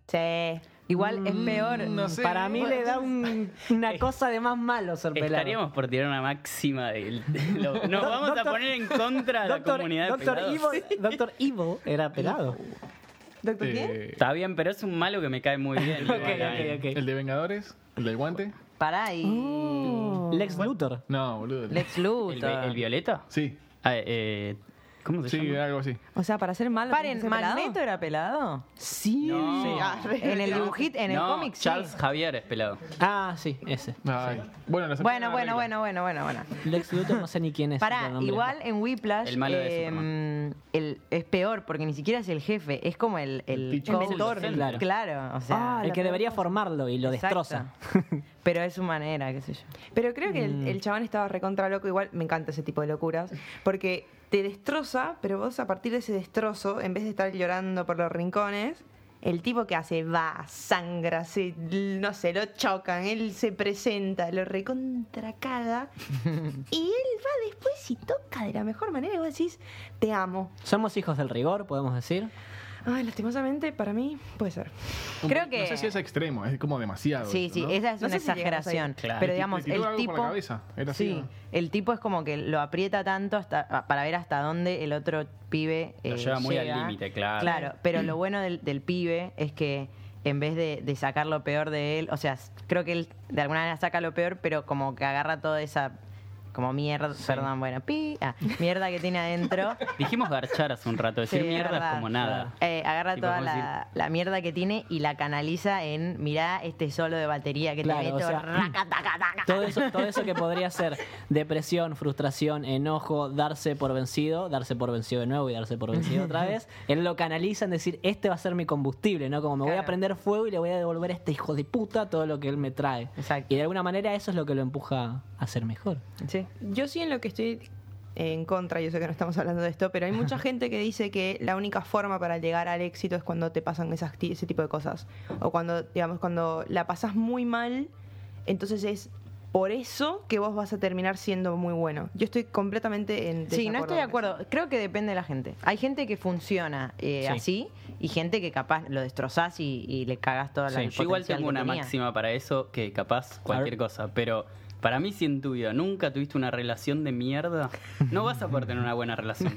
Sí. Igual es peor. no sé. Para mí le da un- una cosa de más malo ser pelado. Estaríamos por tirar una máxima de... lo- Nos vamos a Doctor- poner en contra de la Doctor, comunidad de Doctor pelados. Evil, Doctor Evil era pelado. ¿Doctor quién? Eh, Está bien, pero es un malo que me cae muy bien. Ok, igual, ok, ok. El de Vengadores, el del guante. Pará y. Oh. Lex Luthor. No, boludo. Lex ¿El, Luthor. vi- el violeta? Sí, Ah, eh, ¿Cómo se sí, llama? algo así. O sea, para ser malo. Paren. ¿Magneto era pelado? Sí. No. Sí, ah, En el dibujito, en el cómic, sí. Charles Javier es pelado. Ah, sí, ese. Ay. Bueno, Bueno, bueno, a bueno, bueno, bueno, bueno. Lex Luthor no sé ni quién es. Pará, igual en Whiplash El malo de eh, el, es peor porque ni siquiera es el jefe, es como el, el, mentor. Claro. Claro, o sea. Ah, El que debería formarlo y lo exacto. destroza. Pero es su manera, qué sé yo. Pero creo que Mm. el, el chabón estaba recontra loco. Igual me encanta ese tipo de locuras. Porque te destroza, pero vos a partir de ese destrozo, en vez de estar llorando por los rincones, el tipo que hace va, sangra, se, no sé, lo chocan, él se presenta, lo recontra caga. y él va después y toca de la mejor manera. Y vos decís, te amo. Somos hijos del rigor, podemos decir. Ay, lastimosamente, para mí, puede ser. Un Creo que- No sé si es extremo, es como demasiado. Sí, eso, sí, ¿no? esa es No una sé si exageración. Claro. Pero digamos, el tipo. la cabeza, era así, sí, ¿no? el tipo es como que lo aprieta tanto hasta para ver hasta dónde el otro pibe. Lo eh, lleva muy al llega. límite, claro. Claro, pero lo bueno del, del pibe es que en vez de, de sacar lo peor de él, o sea, creo que él de alguna manera saca lo peor, pero como que agarra toda esa como mierda, perdón, bueno, pi, ah, mierda que tiene adentro. Dijimos garchar hace un rato, decir Sí, mierda verdad. es como nada. Eh, agarra toda la, la mierda que tiene y la canaliza en, mirá este solo de batería que Claro, te o meto. sea, raca, taca, taca. Todo eso, todo eso que podría ser depresión, frustración, enojo, darse por vencido, darse por vencido de nuevo y darse por vencido otra vez, él lo canaliza en decir, este va a ser mi combustible, ¿no? Como me voy a prender fuego y le voy a devolver a este hijo de puta todo lo que él me trae. Exacto. Y de alguna manera eso es lo que lo empuja a ser mejor. Sí. Yo sí en lo que estoy en contra, yo sé que no estamos hablando de esto, pero hay mucha gente que dice que la única forma para llegar al éxito es cuando te pasan esas, ese tipo de cosas. O cuando, digamos, cuando la pasas muy mal, entonces es por eso que vos vas a terminar siendo muy bueno. Yo estoy completamente en Sí, no estoy de acuerdo. Creo que depende de la gente. Hay gente que funciona eh, Sí. así y gente que capaz lo destrozás y, y le cagas toda la Sí, yo igual tengo una tenía. máxima para eso que capaz cualquier cosa, pero para mí si en tu vida nunca tuviste una relación de mierda, no vas a poder tener una buena relación.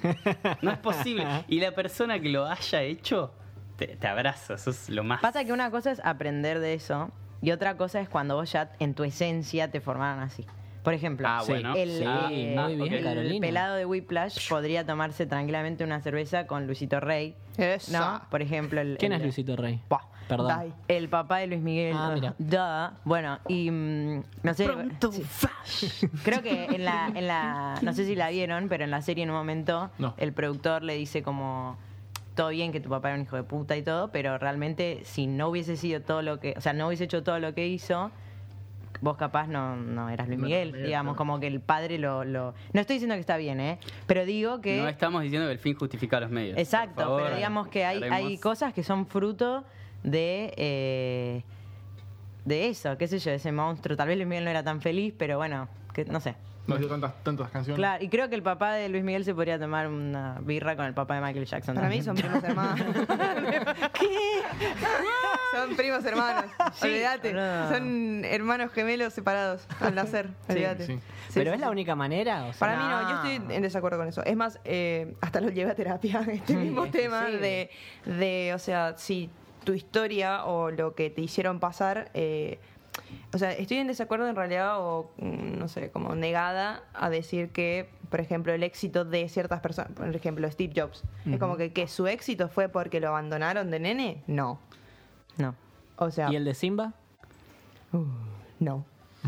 No es posible. Y la persona que lo haya hecho, te, te abraza, eso es lo más. Pasa que una cosa es aprender de eso y otra cosa es cuando vos ya en tu esencia te formaron así. Por ejemplo, Ah, bueno. el, Sí, eh, muy bien, el Carolina. pelado de Whiplash podría tomarse tranquilamente una cerveza con Luisito Rey. Esa. ¿No? Por ejemplo, el, ¿Quién el- es Luisito Rey? Perdón. Dai. El papá de Luis Miguel. Ah, mira. Duh. Bueno, y mm, no sé. sí. Creo que en la, en la. No sé si la vieron, pero en la serie en un momento No. el productor le dice como. Todo bien que tu papá era un hijo de puta y todo, pero realmente si no hubiese sido todo lo que. O sea, no hubiese hecho todo lo que hizo, vos capaz no, no eras Luis Miguel. digamos, como que el padre lo, lo. No estoy diciendo que está bien, ¿eh? Pero digo que. No estamos diciendo que el fin justifica los medios. Exacto, favor, pero digamos que hay, hay cosas que son fruto de eh, de eso, qué sé yo, de ese monstruo. Tal vez Luis Miguel no era tan feliz, pero bueno, que, no sé. No hizo tantas, tantas canciones. Claro, y creo que el papá de Luis Miguel se podría tomar una birra con el papá de Michael Jackson. Para mí son primos hermanos. ¿Qué? Son primos hermanos. Sí, olvídate. Son hermanos gemelos separados al nacer. Olvídate. sí. Sí, ¿Pero sí, es la única manera? O sea, Para mí no, yo estoy en desacuerdo con eso. Es más, eh, hasta lo llevé a terapia, este mismo tema sí. de, de, o sea, si tu historia o lo que te hicieron pasar, eh, o sea, estoy en desacuerdo en realidad o, mm, no sé, como negada a decir que, por ejemplo, el éxito de ciertas personas, por ejemplo, Steve Jobs, es como que, que su éxito fue porque lo abandonaron de nene, no. No. O sea, ¿Y el de Simba? no.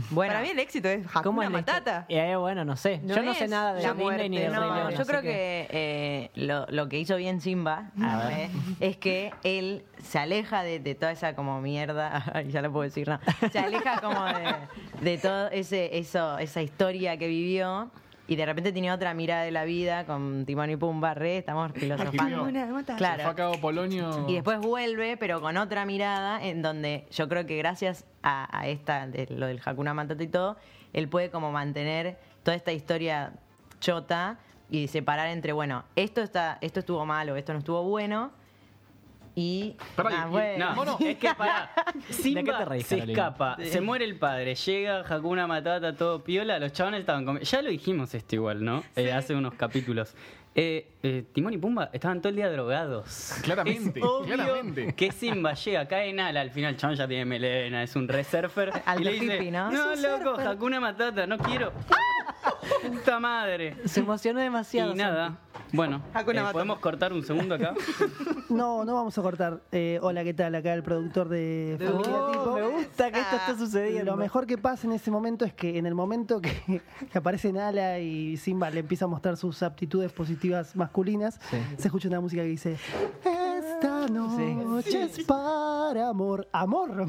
Bueno, Para mí el éxito es ¿Cómo Hakuna es la Matata. Eh, bueno, no sé. No Yo no sé nada de la Disney ni de muerte, Rey No, León, yo creo que, eh, lo, lo que hizo bien Simba eh, es que él se aleja de, de toda esa como mierda, ya lo puedo decir, no, se aleja como de, de todo ese eso esa historia que vivió y de repente tiene otra mirada de la vida con Timón y Pumba, re, estamos filosofando. Fue a Claro. Cabo Polonio. Y después vuelve, pero con otra mirada, en donde yo creo que gracias a, a esta, de lo del Hakuna Matata y todo, él puede como mantener toda esta historia chota y separar entre, bueno, esto está, esto estuvo malo, esto no estuvo bueno, y. Ah, bueno. No, es que para Simba ¿De qué te reís, se Carolina? escapa, se muere el padre, llega Hakuna Matata, todo piola, los chavales estaban comiendo. Ya lo dijimos esto igual, ¿no? Eh, hace unos capítulos. Eh, eh, Timón y Pumba estaban todo el día drogados. Claramente, Es obvio claramente. Que Simba llega, cae en ala, al final el chabón ya tiene melena, es un resurfer. Alto y le dice, hippie, ¿no? No, loco, surfer". Hakuna Matata, no quiero. Puta madre. Se emocionó demasiado. Y nada, bueno, Hakuna eh. ¿podemos cortar un segundo acá? No, no vamos a cortar. Eh, hola, ¿qué tal? Acá el productor de Familia Oh, Tipo. me gusta que esto esté sucediendo. Lo mejor que pasa en ese momento es que en el momento que, que aparece Nala y Simba le empieza a mostrar sus aptitudes positivas masculinas, Sí. se escucha una música que dice Esta noche es para amor. Amor.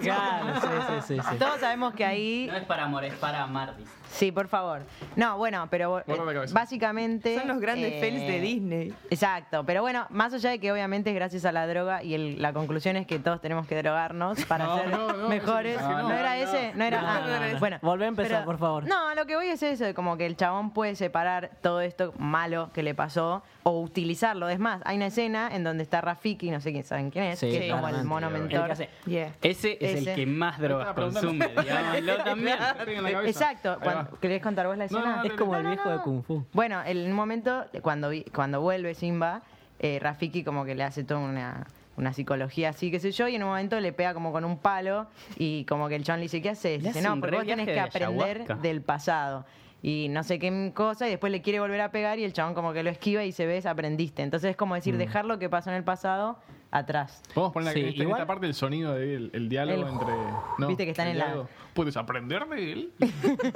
Claro, sí, sí, sí, sí. Todos sabemos que ahí. No es para amor, es para amar, dice. Sí, por favor. No, bueno, pero eh, básicamente. Son los grandes eh, fails de Disney. Exacto, pero bueno, más allá de que obviamente es gracias a la droga y el- la conclusión es que todos tenemos que drogarnos para No, ser no, no, mejores. No, no, era no. ese, no era. No, ah, no, no. Bueno, Volvé a empezar, por favor. No, a lo que voy es eso, de como que el chabón puede separar todo esto malo que le pasó o utilizarlo. Es más, hay una escena en donde está Rafiki, no sé quién saben quién es, Sí, que es como el mono mentor. hace- Yeah. Ese es Ese. el que más drogas consume, digámoslo también. Exacto. Cuando-. ¿Querés contar vos la No, escena? no, Es como el viejo de Kung Fu. Bueno, en un momento, cuando, vi- cuando vuelve Simba, eh, Rafiki como que le hace toda una, una psicología así, qué sé yo, y en un momento le pega como con un palo y como que el chon le dice, ¿qué haces? Le Dice, hace no, porque vos tenés que de aprender del pasado. Y no sé qué cosa, y después le quiere volver a pegar y el chabón como que lo esquiva y se ves, aprendiste. Entonces es como decir, dejar lo que pasó en el pasado atrás. Podemos poner Sí, en esta, igual- esta parte del sonido del el diálogo El- entre. No, Viste que están el en la- diálogo. ¿Puedes aprender de él?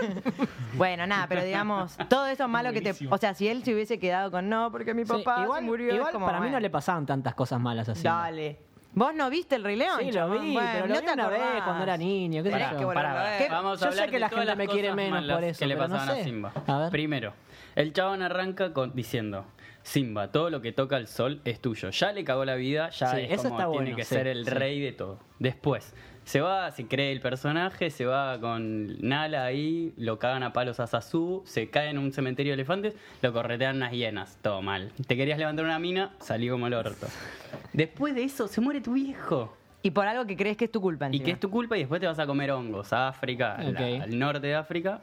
Bueno, nada, pero digamos, todo eso malo que te... O sea, si él se hubiese quedado con no, porque mi Sí, papá igual se murió, igual como, para mí no le pasaban tantas cosas malas así. Dale. ¿Vos no viste el Rey León? Sí, lo vi, Bueno, pero lo no vi te una vez cuando era niño. ¿qué sé yo? Vamos a Yo sé hablar que la gente me quiere menos por eso, que le pero no pasaban sé. a Simba. A ver. Primero, el chabón arranca con, diciendo, Simba, todo lo que toca el sol es tuyo. Ya le cagó la vida, ya Sí, es eso como está tiene bueno, que sí, ser el sí. rey de todo. Después, se va, se cree el personaje, se va con Nala ahí, lo cagan a palos a Sasu, se cae en un cementerio de elefantes, lo corretean unas hienas, todo mal. Te querías levantar una mina, salió como el orto. Después de eso, se muere tu viejo. Y por algo que crees que es tu culpa Y encima. que es tu culpa y después te vas a comer hongos a África, a la- Ok. al norte de África.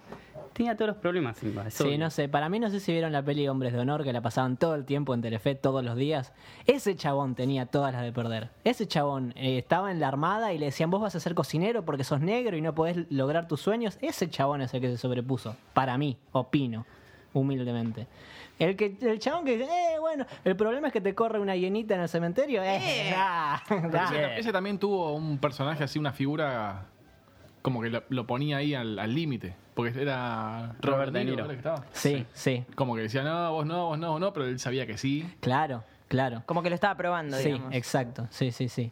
Tenía todos los problemas, Simba. Sí, obvio. no sé. Para mí no sé si vieron la peli Hombres de Honor que la pasaban todo el tiempo en Telefe, todos los días. Ese chabón tenía todas las de perder. Ese chabón eh, estaba en la armada y le decían vos vas a ser cocinero porque sos negro y no podés lograr tus sueños. Ese chabón es el que se sobrepuso. Para mí, opino, humildemente. El que el chabón que eh, bueno, el problema es que te corre una hienita en el cementerio. Eh, ah. ese, ese también tuvo un personaje así, una figura como que lo, lo ponía ahí al límite. porque era Robert De Niro. ¿era que estaba? Sí, sí, Como que decía, no, vos no, vos no, vos no, pero él sabía que sí. claro, claro. Como que lo estaba probando, Sí, digamos. exacto, sí, sí, sí.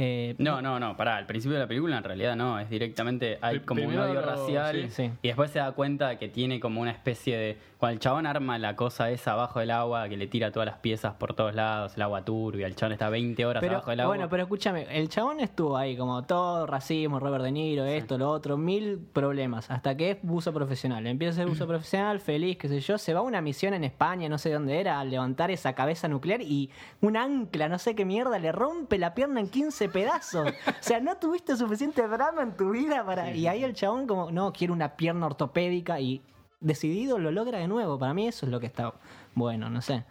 Eh, No, no, no, pará, al principio de la película en realidad no, es directamente, hay como un odio racial sí. Sí. y después se da cuenta de que tiene como una especie de, cuando el chabón arma la cosa esa abajo del agua, que le tira todas las piezas por todos lados, el agua turbia, el chabón está 20 horas pero, abajo del agua. bueno, pero escúchame, el chabón estuvo ahí como todo racismo, Robert De Niro, esto, lo otro, mil problemas, hasta que es buzo profesional. Empieza a ser buzo profesional, feliz, qué sé yo, se va a una misión en España, no sé dónde era, a levantar esa cabeza nuclear y un ancla, no sé qué mierda, le rompe la pierna en 15 pedazos. O sea, no tuviste suficiente drama en tu vida para... Y ahí el chabón como, no, quiero una pierna ortopédica y decidido lo logra de nuevo. Para mí eso es lo que está bueno, no sé.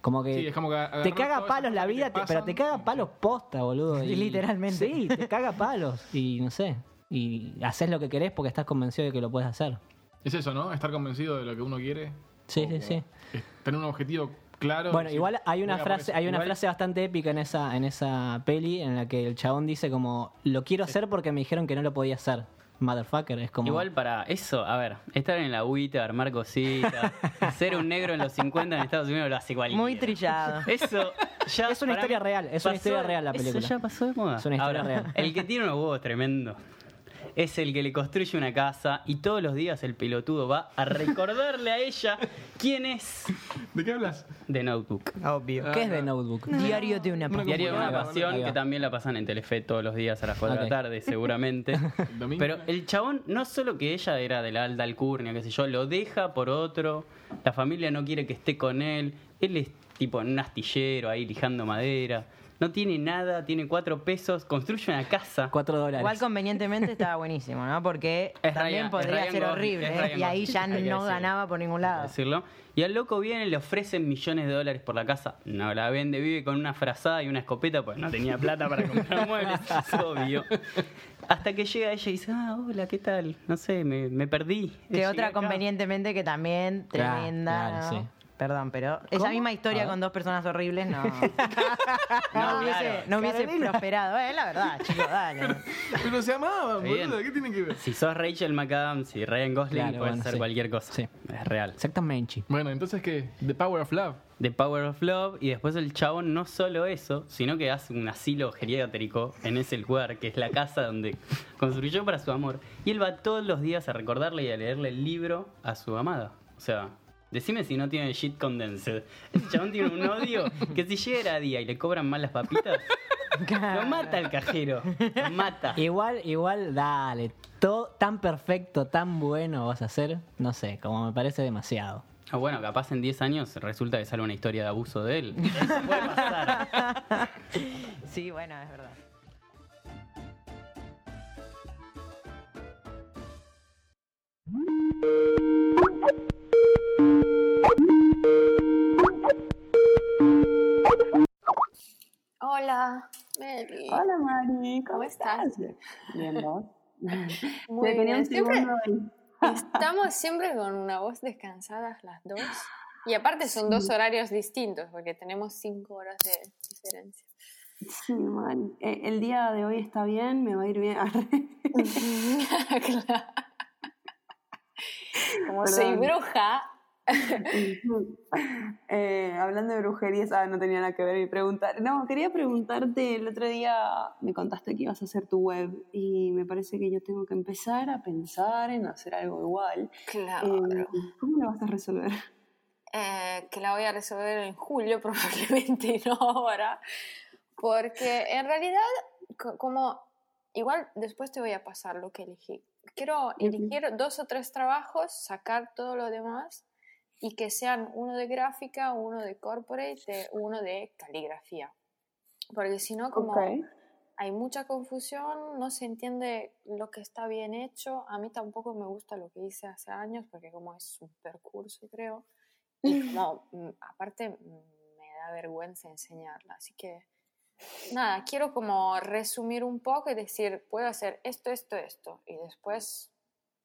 Como que, Sí, es como que agarró te caga palos la vida, te- pero te caga palos posta, boludo. y- Literalmente. Sí, te caga palos y no sé. Y haces lo que querés porque estás convencido de que lo puedes hacer. Es eso, ¿no? Estar convencido de lo que uno quiere. Sí, sí, sí. Tener un objetivo claro. Bueno, igual hay una voy frase, hay una Igual- frase bastante épica en esa, en esa peli en la que el chabón dice como lo quiero hacer porque me dijeron que no lo podía hacer. Motherfucker, es como. Igual para eso, a ver, estar en la agüita, armar cositas, ser un negro en los 50 en Estados Unidos lo hace cualquiera. Muy trillado. Eso ya Es una historia mí real, es una historia real la película. Eso ya pasó de moda. Es una historia Ahora, real. El que tiene unos huevos tremendos es el que le construye una casa y todos los días el pelotudo va a recordarle a ella quién es ¿De qué hablas? de Notebook. Obvio. ¿Qué es de Notebook? Diario de una Una Diario de una pasión que también la pasan en Telefe todos los días a las 4 de la tarde, seguramente. Pero el chabón, no solo que ella era de la alta alcurnia, qué sé yo, lo deja por otro, la familia no quiere que esté con él, él es tipo en un astillero ahí lijando madera, no tiene nada, tiene cuatro pesos, construye una casa. Cuatro dólares. Igual convenientemente estaba buenísimo, ¿no? Porque Es también Ryan- podría ser Gosling, horrible. ¿eh? Y ahí ya no decirlo. ganaba por ningún lado. decirlo. Y al loco viene, le ofrecen millones de dólares por la casa. No la vende, vive con una frazada y una escopeta, pues no tenía plata para comprar muebles, es obvio. Hasta que llega ella y dice, ah, hola, ¿qué tal? No sé, me, me perdí. Que otra acá". convenientemente que también Claro, tremenda. claro, ¿no? sí. Perdón, pero esa ¿Cómo? misma historia con dos personas horribles no, no No, hubiese, claro. no hubiese Carolina. prosperado. Eh, la verdad, chicos, dale. Pero se amaban, boludo. ¿Qué tiene que ver? Si sos Rachel McAdams y Ryan Gosling, Claro, puedes bueno, hacer sí. cualquier cosa. Sí. Es real. Exactamente. Bueno, entonces, ¿qué? The Power of Love. The Power of Love y después el chabón no solo eso, sino que hace un asilo geriátrico en ese lugar, que es la casa donde construyó para su amor. Y él va todos los días a recordarle y a leerle el libro a su amada. O sea, decime si no tiene shit condensed. Ese chabón tiene un odio que si llega a día y le cobran mal las papitas, lo mata el cajero. Lo mata. Igual, igual, dale. Todo tan perfecto, tan bueno vas a hacer, no sé, como me parece demasiado. Ah, bueno, capaz en 10 años resulta que sale una historia de abuso de él. Eso puede pasar. Sí, bueno, es verdad. Hola, Meli. Hola Mari, ¿cómo, ¿Cómo estás? Bien, ¿vos? Muy bien. un Siempre estamos siempre con una voz descansadas las dos. Y aparte son dos horarios distintos porque tenemos cinco horas de diferencia. Sí, Mari. Eh, el día de hoy está bien, me va a ir bien. Claro. Como soy bruja, Eh, hablando de brujerías, ah, no tenía nada que ver mi pregunta. No, quería preguntarte, el otro día me contaste que ibas a hacer tu web y me parece que yo tengo que empezar a pensar en hacer algo igual. claro, Eh, ¿Cómo lo vas a resolver? eh, que la voy a resolver en julio probablemente y no ahora. Porque en realidad, co- como igual después te voy a pasar lo que elegí. Quiero elegir dos o tres trabajos, sacar todo lo demás y que sean uno de gráfica, uno de corporate, uno de caligrafía. Porque si no, como hay mucha confusión, no se entiende lo que está bien hecho. A mí tampoco me gusta lo que hice hace años porque como es un percurso, creo. Y como, mm, aparte, mm, me da vergüenza enseñarla. Así que, nada, quiero como resumir un poco y decir, puedo hacer esto, esto, esto. Y después,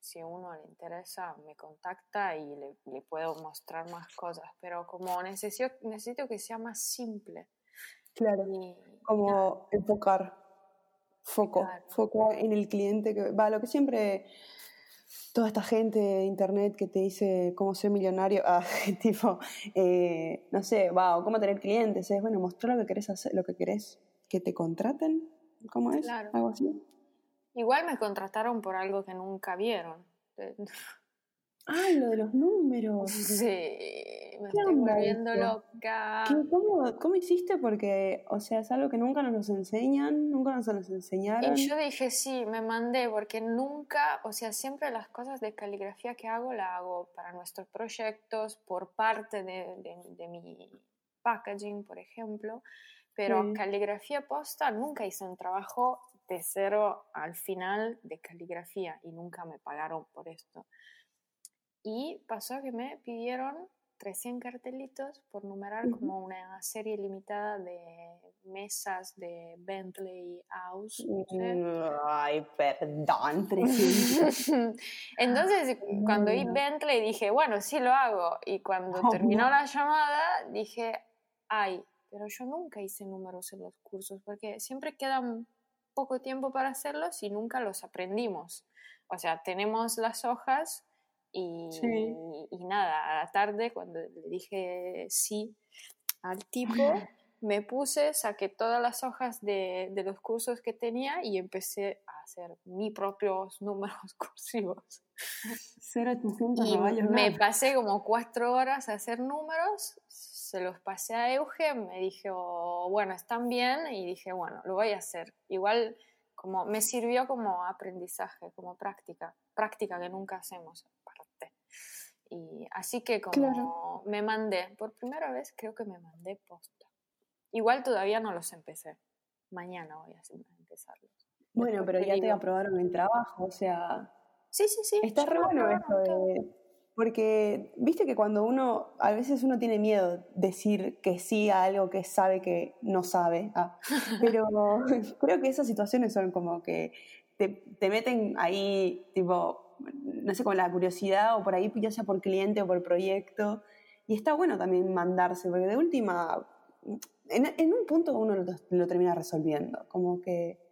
si uno le interesa, me contacta y le, le puedo mostrar más cosas. Pero como necesito, necesito que sea más simple. Claro. Y, como enfocar foco, Claro. foco en el cliente que va, lo que siempre toda esta gente de internet que te dice cómo ser millonario, ah, tipo, eh, no sé, wow, cómo tener clientes, es bueno, mostrar lo que querés hacer, lo que querés que te contraten, ¿cómo es? Claro. Algo así. Igual me contrataron por algo que nunca vieron. Ay, lo de los números. Sí, me ¿Qué estoy volviendo loca. ¿Qué- cómo, cómo hiciste? Porque, o sea, es algo que nunca nos enseñan, nunca nos los enseñaron. Y yo dije, sí, me mandé, porque nunca, o sea, siempre las cosas de caligrafía que hago, la hago para nuestros proyectos, por parte de, de- de mi packaging, por ejemplo, pero Sí. caligrafía posta, nunca hice un trabajo de cero al final de caligrafía y nunca me pagaron por esto. Y pasó que me pidieron 300 cartelitos por numerar como una serie limitada de mesas de Bentley House. no sé. Mm, Ay, perdón, 300. Entonces, cuando vi Bueno. Bentley dije, bueno, sí lo hago. Y cuando Oh, terminó no. la llamada, dije, ay, pero yo nunca hice números en los cursos porque siempre queda un poco tiempo para hacerlos y nunca los aprendimos. O sea, tenemos las hojas y, Sí. y nada, a la tarde cuando le dije sí al tipo, me puse, saqué todas las hojas de, de los cursos que tenía y empecé a hacer mis propios números cursivos. 0800 Y me pasé como cuatro horas a hacer números, se los pasé a Euge, me dijo, bueno, están bien, y dije, bueno, lo voy a hacer. Igual como me sirvió como aprendizaje, como práctica, práctica que nunca hacemos aparte. Y así que como Claro. me mandé, por primera vez creo que me mandé posta. Igual todavía no los empecé. Mañana voy a empezarlos. Bueno, Después pero te ya te digo. aprobaron el trabajo, o sea, Sí, sí, sí. está re bueno esto de... Porque, viste que cuando uno, a veces uno tiene miedo decir que sí a algo que sabe que no sabe, ah, pero creo que esas situaciones son como que te, te meten ahí, tipo, no sé, con la curiosidad o por ahí, ya sea por cliente o por proyecto, y está bueno también mandarse, porque de última, en, en un punto uno lo, lo termina resolviendo, como que...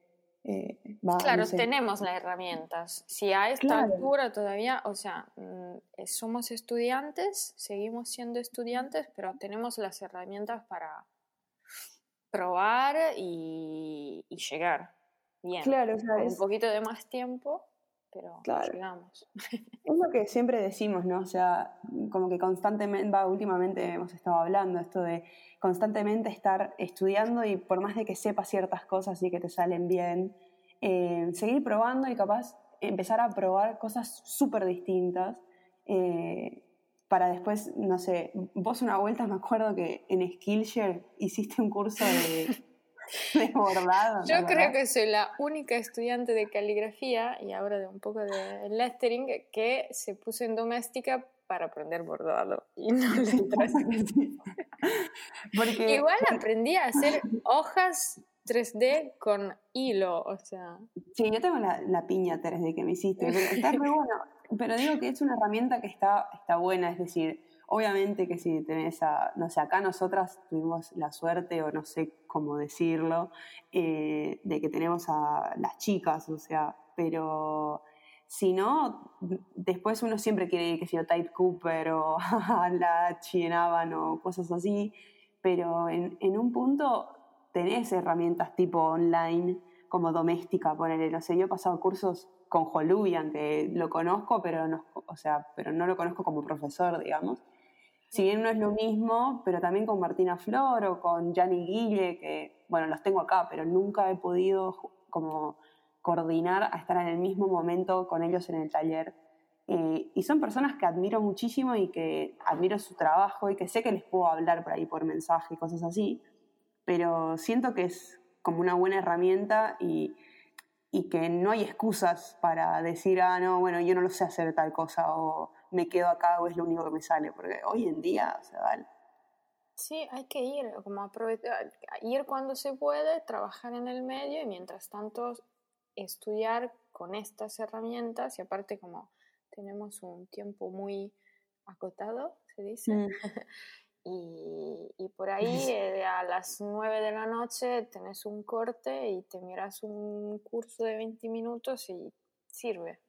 eh, va, Claro, no sé. tenemos las herramientas. Si a esta Claro. altura todavía, o sea, mm, somos estudiantes, seguimos siendo estudiantes, pero tenemos las herramientas para probar y, y llegar bien. Claro, o sea, un poquito de más tiempo, pero Claro. llegamos. Es lo que siempre decimos, ¿no? O sea, como que constantemente, va, últimamente hemos estado hablando esto de constantemente estar estudiando y por más de que sepas ciertas cosas y que te salen bien, eh, seguir probando y capaz empezar a probar cosas súper distintas eh, para después, no sé, vos una vuelta me acuerdo que en Skillshare hiciste un curso de, de bordado. ¿te Yo creo que soy la única estudiante de caligrafía y ahora de un poco de lettering que se puso en doméstica para aprender bordado y no letras. Porque, Igual aprendí a hacer hojas 3D con hilo, o sea, Sí, yo tengo la, la piña 3D que me hiciste, pero está muy bueno. Pero digo que es una herramienta que está, está buena, es decir, obviamente que si tenés a, no sé, acá nosotras tuvimos la suerte, o no sé cómo decirlo, eh, de que tenemos a las chicas, o sea, pero si no, después uno siempre quiere ir, que si yo, Type Cooper o a la Chienaban o cosas así, pero en, en un punto tenés herramientas tipo online como doméstica, ponele, no sé, yo he pasado cursos con Holubian, que lo conozco, pero no, o sea, pero no lo conozco como profesor, digamos. Si bien no es lo mismo, pero también con Martina Flor o con Gianni Guille, que, bueno, los tengo acá, pero nunca he podido como coordinar a estar en el mismo momento con ellos en el taller. Eh, y son personas que admiro muchísimo y que admiro su trabajo y que sé que les puedo hablar por ahí por mensaje y cosas así, pero siento que es como una buena herramienta y, y que no hay excusas para decir, ah, no, bueno, yo no lo sé hacer tal cosa o me quedo acá o es lo único que me sale, porque hoy en día, o sea, vale. sí, hay que ir, como aprovechar, ir cuando se puede, trabajar en el medio y mientras tanto estudiar con estas herramientas y aparte como tenemos un tiempo muy acotado, se dice, Mm. y, y por ahí eh, a las 9 de la noche tenés un corte y te miras un curso de 20 minutos y sirve.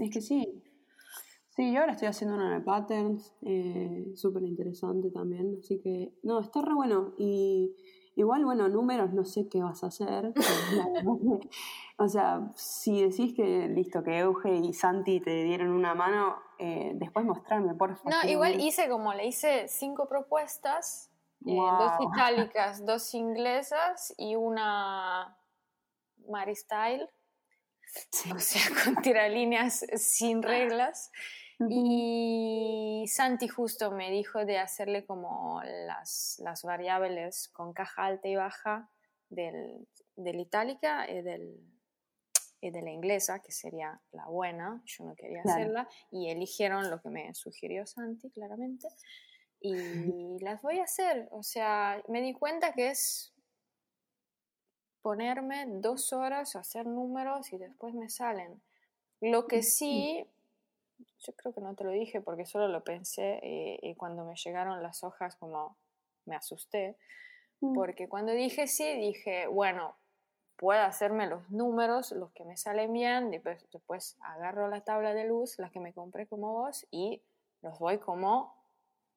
Es que sí. Sí, yo ahora estoy haciendo una de patterns, eh, súper interesante también, así que, no, está re bueno. Y igual, bueno, números, no sé qué vas a hacer. que- o sea, si decís que, listo, que Euge y Santi te dieron una mano, eh, después mostrarme, por favor. No, igual hice como le hice cinco propuestas, eh, dos itálicas, dos inglesas y una Maristyle, o sea, con tiralíneas sin reglas. Y Santi justo me dijo de hacerle como las, las variables con caja alta y baja del, del itálica y, del, y de la inglesa, que sería la buena, yo no quería Claro. hacerla, y eligieron lo que me sugirió Santi, claramente, y las voy a hacer. O sea, me di cuenta que es ponerme dos horas a hacer números y después me salen. Lo que sí, yo creo que no te lo dije porque solo lo pensé y, y cuando me llegaron las hojas como me asusté, Mm. porque cuando dije sí, dije, bueno, puedo hacerme los números, los que me salen bien, después, después agarro la tabla de luz, la que me compré como vos, y los voy como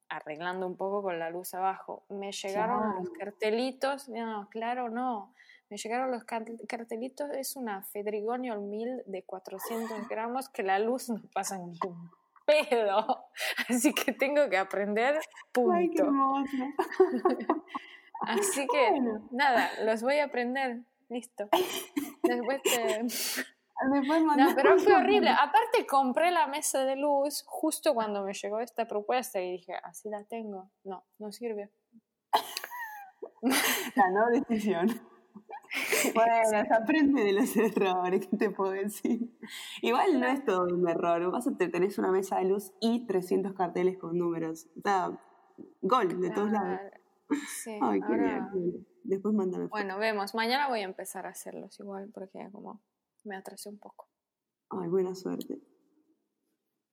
arreglando un poco con la luz abajo. Me llegaron los cartelitos, no, claro, no. Me llegaron los car- cartelitos, es una Fedrigoniol 1000 de 400 gramos que la luz no pasa ni un pedo. Así que tengo que aprender, Ay, qué punto. Así que, Bueno. nada, los voy a aprender. Listo. Después te... Después No, pero fue horrible. Aparte compré la mesa de luz justo cuando me llegó esta propuesta y dije, así la tengo. No, no sirve. La no decisión. Bueno, se aprende de los errores, ¿qué te puedo decir? Igual no es todo un error. Vas a te tenés una mesa de luz y 300 carteles con números. Está gol de todos lados. Sí, Ay, qué ahora- bien. Después mándame. Bueno, vemos. Mañana voy a empezar a hacerlos igual porque como me atrasé un poco. Ay, buena suerte.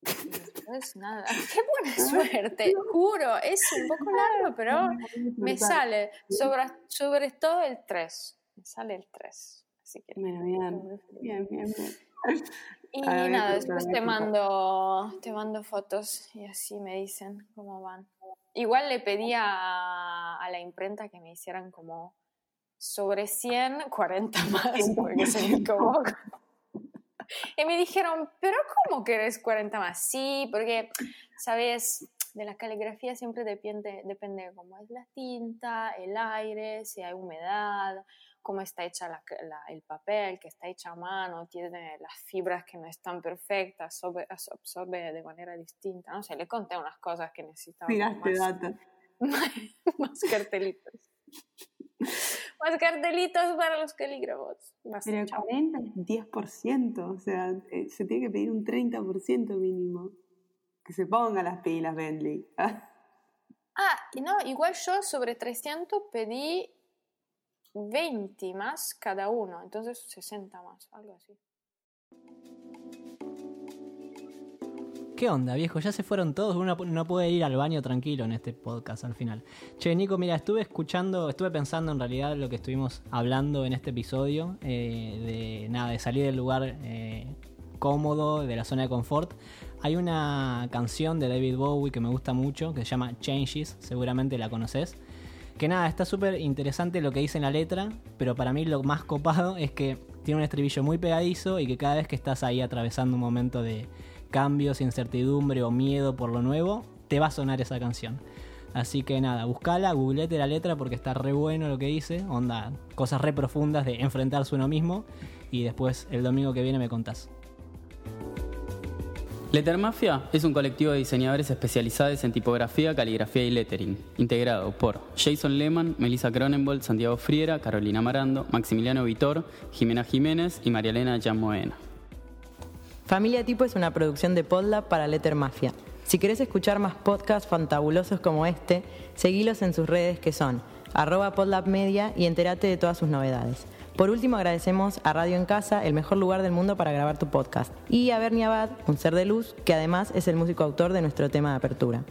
Y después nada. Qué buena suerte, juro. Es un poco largo, pero me sale. Sobre, sobre todo el 3. Me sale el 3. Así que. Bueno, bien. Bien, bien, bien. Y ver, nada, después te mando, te mando fotos y así me dicen cómo van. Igual le pedí a, a la imprenta que me hicieran como sobre 100, 40 más, porque se me como... Y me dijeron, pero ¿cómo querés 40 más? Sí, porque, sabes, de la caligrafía siempre depende, depende de cómo es la tinta, el aire, si hay humedad, cómo está hecha la- la- el papel, que está hecha a mano, tiene las fibras que no están perfectas, absorbe, absorbe de manera distinta. No sé, le conté unas cosas que necesitaba. Tiraste más, data. más cartelitos. más cartelitos para los calígrafos. Más Pero chao. 40 es 10%, o sea, eh, se tiene que pedir un 30% mínimo. Que se ponga las pilas, Bentley. Ah, y no, igual yo sobre 300 pedí 20 más cada uno, entonces 60 más, algo así. ¿Qué onda, viejo? Ya se fueron todos. Uno no puede ir al baño tranquilo en este podcast al final. Che, Nico, mira, estuve escuchando, estuve pensando en realidad lo que estuvimos hablando en este episodio. eh, de nada, de salir del lugar eh, cómodo, de la zona de confort. Hay una canción de David Bowie que me gusta mucho, que se llama Changes, seguramente la conoces. Que nada, está súper interesante lo que dice en la letra, pero para mí lo más copado es que tiene un estribillo muy pegadizo y que cada vez que estás ahí atravesando un momento de cambios, incertidumbre o miedo por lo nuevo, te va a sonar esa canción. Así que nada, buscala, googleate la letra porque está re bueno lo que dice, onda, cosas re profundas de enfrentarse uno mismo y después el domingo que viene me contás. Letter Mafia es un colectivo de diseñadores especializados en tipografía, caligrafía y lettering, integrado por Jason Lehman, Melissa Cronenbold, Santiago Friera, Carolina Marando, Maximiliano Vitor, Jimena Jiménez y María Elena. Familia Tipo es una producción de Podlab para Letter Mafia. Si querés escuchar más podcasts fantabulosos como este, seguilos en sus redes que son arroba Podlab Media y entérate de todas sus novedades. Por último, agradecemos a Radio en Casa, el mejor lugar del mundo para grabar tu podcast, y a Bernie Abad, un ser de luz, que además es el músico autor de nuestro tema de apertura.